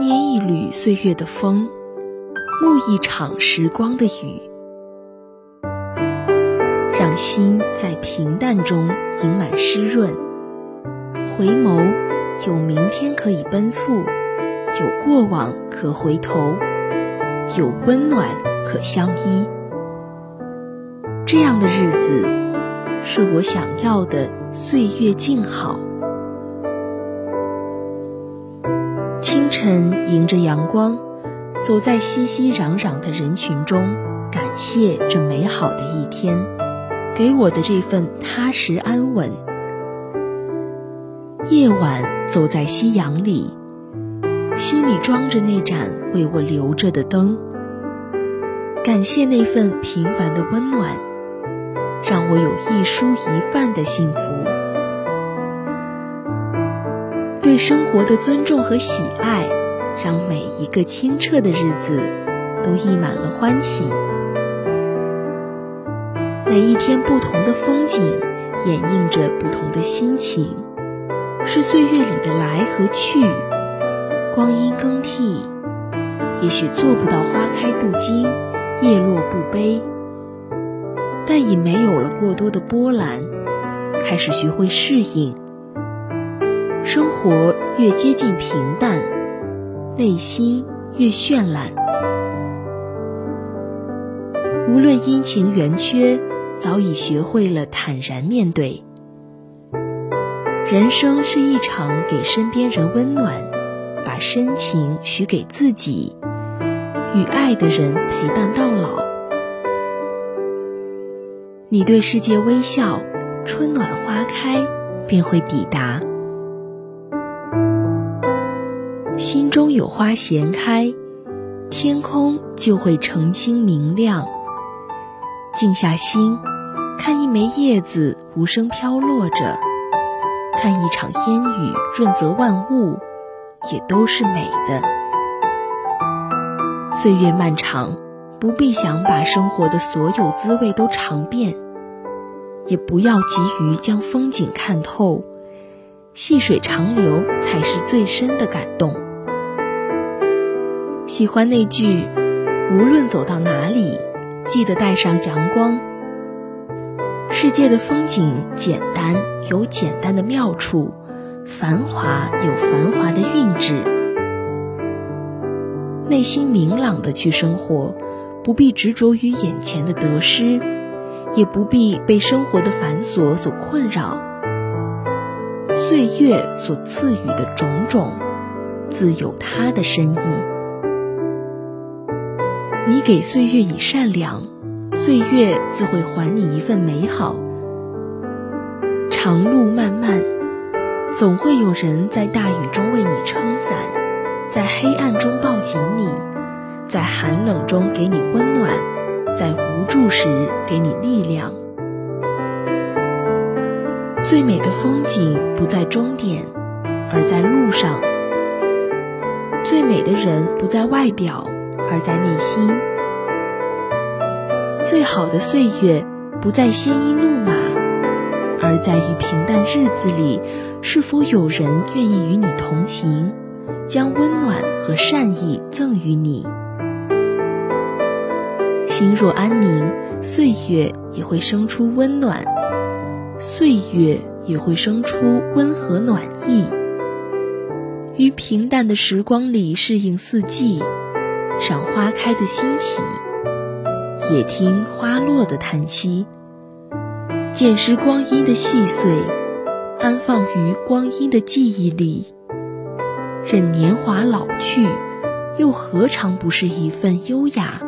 捏一缕岁月的风，沐一场时光的雨，让心在平淡中盈满湿润。回眸，有明天可以奔赴，有过往可回头，有温暖可相依。这样的日子，是我想要的岁月静好。晨，迎着阳光，走在熙熙攘攘的人群中，感谢这美好的一天，给我的这份踏实安稳。夜晚，走在夕阳里，心里装着那盏为我留着的灯，感谢那份平凡的温暖，让我有一蔬一饭的幸福。对生活的尊重和喜爱，让每一个清澈的日子都溢满了欢喜。每一天不同的风景，掩映着不同的心情，是岁月里的来和去，光阴更替。也许做不到花开不惊，叶落不悲，但已没有了过多的波澜，开始学会适应。生活越接近平淡，内心越绚烂。无论阴晴圆缺，早已学会了坦然面对。人生是一场给身边人温暖，把深情许给自己，与爱的人陪伴到老。你对世界微笑，春暖花开便会抵达。心中有花闲开，天空就会澄清明亮。静下心，看一枚叶子无声飘落着，看一场烟雨润泽万物，也都是美的。岁月漫长，不必想把生活的所有滋味都尝遍，也不要急于将风景看透，细水长流才是最深的感动。喜欢那句：“无论走到哪里，记得带上阳光。”世界的风景简单有简单的妙处，繁华有繁华的韵致。内心明朗的去生活，不必执着于眼前的得失，也不必被生活的繁琐所困扰。岁月所赐予的种种，自有它的深意。你给岁月以善良，岁月自会还你一份美好。长路漫漫，总会有人在大雨中为你撑伞，在黑暗中抱紧你，在寒冷中给你温暖，在无助时给你力量。最美的风景不在终点，而在路上；最美的人不在外表。而在内心，最好的岁月不在鲜衣怒马，而在于平淡日子里，是否有人愿意与你同行，将温暖和善意赠予你。心若安宁，岁月也会生出温暖，岁月也会生出温和暖意。于平淡的时光里适应四季。赏花开的欣喜，也听花落的叹息。捡拾光阴的细碎，安放于光阴的记忆里。任年华老去，又何尝不是一份优雅